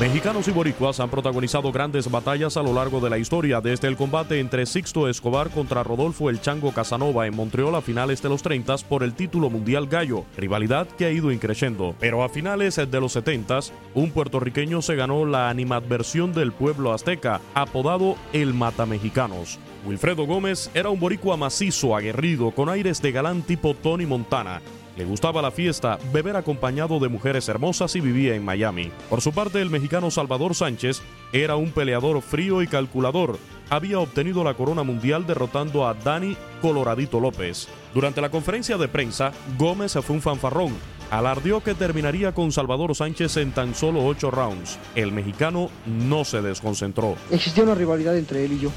Mexicanos y boricuas han protagonizado grandes batallas a lo largo de la historia, desde el combate entre Sixto Escobar contra Rodolfo El Chango Casanova en Montreal a finales de los 30 por el título mundial gallo, rivalidad que ha ido increciendo. Pero a finales de los 70 un puertorriqueño se ganó la animadversión del pueblo azteca, apodado el Mata Mexicanos. Wilfredo Gómez era un boricua macizo, aguerrido, con aires de galán tipo Tony Montana. Le gustaba la fiesta, beber acompañado de mujeres hermosas y vivía en Miami. Por su parte, el mexicano Salvador Sánchez era un peleador frío y calculador. Había obtenido la corona mundial derrotando a Dani Coloradito López. Durante la conferencia de prensa, Gómez fue un fanfarrón. Alardió que terminaría con Salvador Sánchez en tan solo ocho rounds. El mexicano no se desconcentró. Existía una rivalidad entre él y yo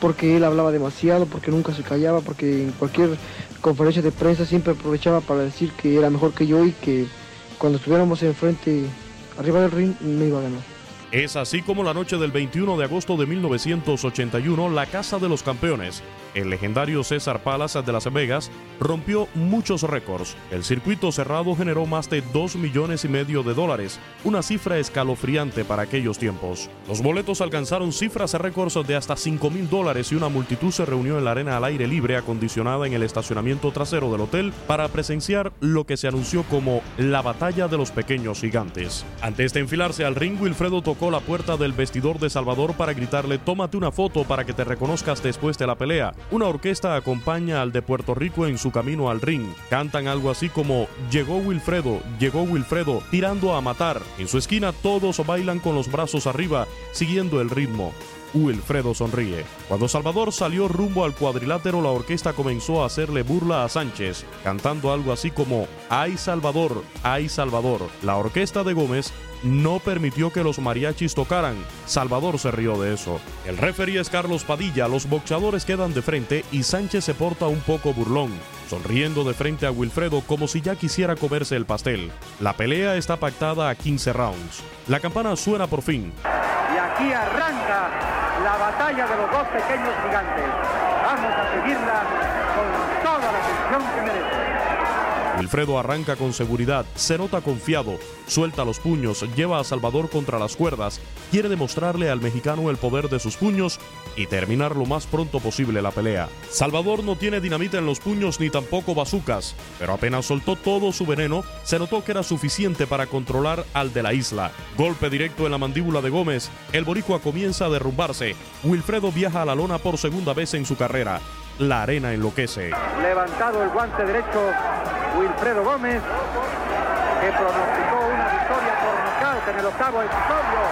porque él hablaba demasiado, porque nunca se callaba, porque en cualquier conferencia de prensa siempre aprovechaba para decir que era mejor que yo y que cuando estuviéramos enfrente, arriba del ring, me iba a ganar. Es así como la noche del 21 de agosto de 1981, la Casa de los Campeones, el legendario César Palace de Las Vegas, rompió muchos récords. El circuito cerrado generó más de 2 millones y medio de dólares, una cifra escalofriante para aquellos tiempos. Los boletos alcanzaron cifras récords de hasta 5 mil dólares y una multitud se reunió en la arena al aire libre acondicionada en el estacionamiento trasero del hotel para presenciar lo que se anunció como la batalla de los pequeños gigantes. Antes de enfilarse al ring, Wilfredo tocó la puerta del vestidor de Salvador para gritarle tómate una foto para que te reconozcas después de la pelea. Una orquesta acompaña al de Puerto Rico en su camino al ring. Cantan algo así como llegó Wilfredo, llegó Wilfredo, tirando a matar. En su esquina todos bailan con los brazos arriba, siguiendo el ritmo. Wilfredo sonríe. Cuando Salvador salió rumbo al cuadrilátero, la orquesta comenzó a hacerle burla a Sánchez, cantando algo así como ¡Ay Salvador! ¡Ay Salvador! La orquesta de Gómez no permitió que los mariachis tocaran. Salvador se rió de eso. El referee es Carlos Padilla, los boxeadores quedan de frente y Sánchez se porta un poco burlón, sonriendo de frente a Wilfredo como si ya quisiera comerse el pastel. La pelea está pactada a 15 rounds. La campana suena por fin. Aquí arranca la batalla de los dos pequeños gigantes. Vamos a seguirla Wilfredo arranca con seguridad, se nota confiado, suelta los puños, lleva a Salvador contra las cuerdas, quiere demostrarle al mexicano el poder de sus puños y terminar lo más pronto posible la pelea. Salvador no tiene dinamita en los puños ni tampoco bazucas, pero apenas soltó todo su veneno, se notó que era suficiente para controlar al de la isla. Golpe directo en la mandíbula de Gómez, el boricua comienza a derrumbarse. Wilfredo viaja a la lona por segunda vez en su carrera. La arena enloquece. Levantado el guante derecho Wilfredo Gómez, que pronosticó una victoria por nocaut en el octavo episodio.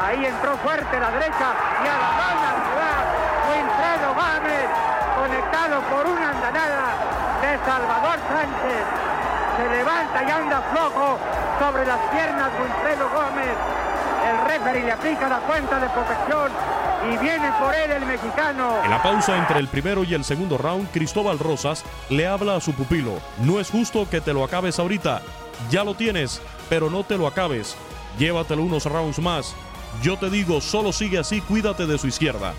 Ahí entró fuerte la derecha y a la mano ciudad. Wilfredo Gómez, conectado por una andanada de Salvador Sánchez. Se levanta y anda flojo sobre las piernas Wilfredo Gómez. El referee le aplica la cuenta de protección y viene por él el mexicano. En la pausa entre el primero y el segundo round, Cristóbal Rosas le habla a su pupilo. No es justo que te lo acabes ahorita. Ya lo tienes, pero no te lo acabes. Llévatelo unos rounds más. Yo te digo, solo sigue así, cuídate de su izquierda.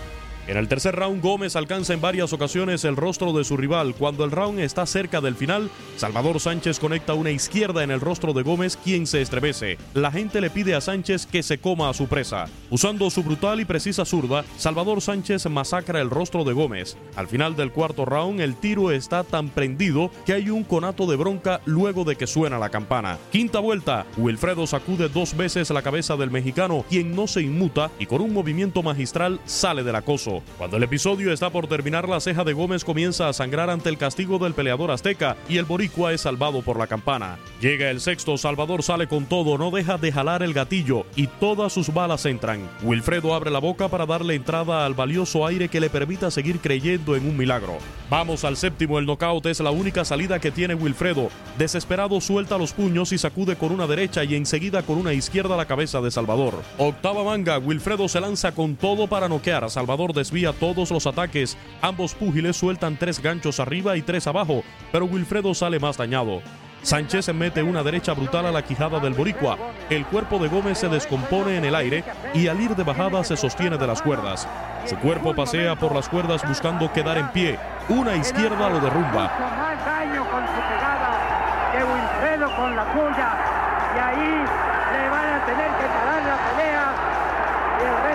En el tercer round, Gómez alcanza en varias ocasiones el rostro de su rival. Cuando el round está cerca del final, Salvador Sánchez conecta una izquierda en el rostro de Gómez, quien se estremece. La gente le pide a Sánchez que se coma a su presa. Usando su brutal y precisa zurda, Salvador Sánchez masacra el rostro de Gómez. Al final del cuarto round, el tiro está tan prendido que hay un conato de bronca luego de que suena la campana. Quinta vuelta, Wilfredo sacude dos veces la cabeza del mexicano, quien no se inmuta y con un movimiento magistral sale del acoso. Cuando el episodio está por terminar, la ceja de Gómez comienza a sangrar ante el castigo del peleador azteca y el boricua es salvado por la campana. Llega el sexto, Salvador sale con todo, no deja de jalar el gatillo y todas sus balas entran. Wilfredo abre la boca para darle entrada al valioso aire que le permita seguir creyendo en un milagro. Vamos al séptimo, el knockout es la única salida que tiene Wilfredo. Desesperado suelta los puños y sacude con una derecha y enseguida con una izquierda la cabeza de Salvador. Octava manga, Wilfredo se lanza con todo para noquear Salvador de desvía todos los ataques. Ambos púgiles sueltan tres ganchos arriba y tres abajo, pero Wilfredo sale más dañado. Sánchez mete una derecha brutal a la quijada del boricua. El cuerpo de Gómez se descompone en el aire y al ir de bajada se sostiene de las cuerdas. Su cuerpo pasea por las cuerdas buscando quedar en pie. Una izquierda lo derrumba.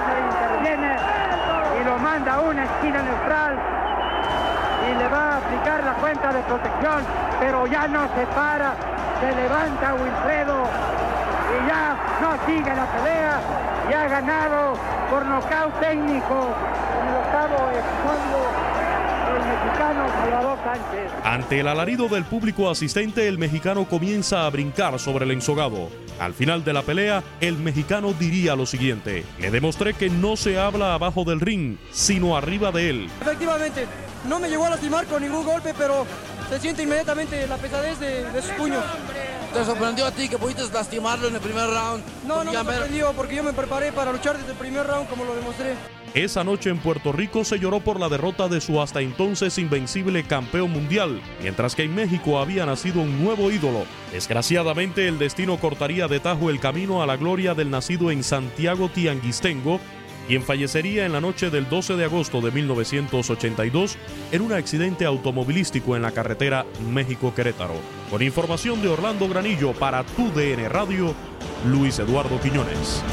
El interviene y lo manda a una esquina neutral. Y le va a aplicar la cuenta de protección, pero ya no se para. Se levanta Wilfredo y ya no sigue la pelea. Y ha ganado por nocaut técnico en el octavo episodio el mexicano Salvador Sánchez. Ante el alarido del público asistente, el mexicano comienza a brincar sobre el ensogado. Al final de la pelea, el mexicano diría lo siguiente: Le demostré que no se habla abajo del ring, sino arriba de él. Efectivamente, no me llegó a lastimar con ningún golpe, pero se siente inmediatamente la pesadez de, de sus puños. ¿Te sorprendió a ti que pudiste lastimarlo en el primer round? No, no me sorprendió porque yo me preparé para luchar desde el primer round como lo demostré. Esa noche en Puerto Rico se lloró por la derrota de su hasta entonces invencible campeón mundial, mientras que en México había nacido un nuevo ídolo. Desgraciadamente el destino cortaría de tajo el camino a la gloria del nacido en Santiago Tianguistengo, quien fallecería en la noche del 12 de agosto de 1982 en un accidente automovilístico en la carretera México-Querétaro. Con información de Orlando Granillo para Tu DN Radio, Luis Eduardo Quiñones.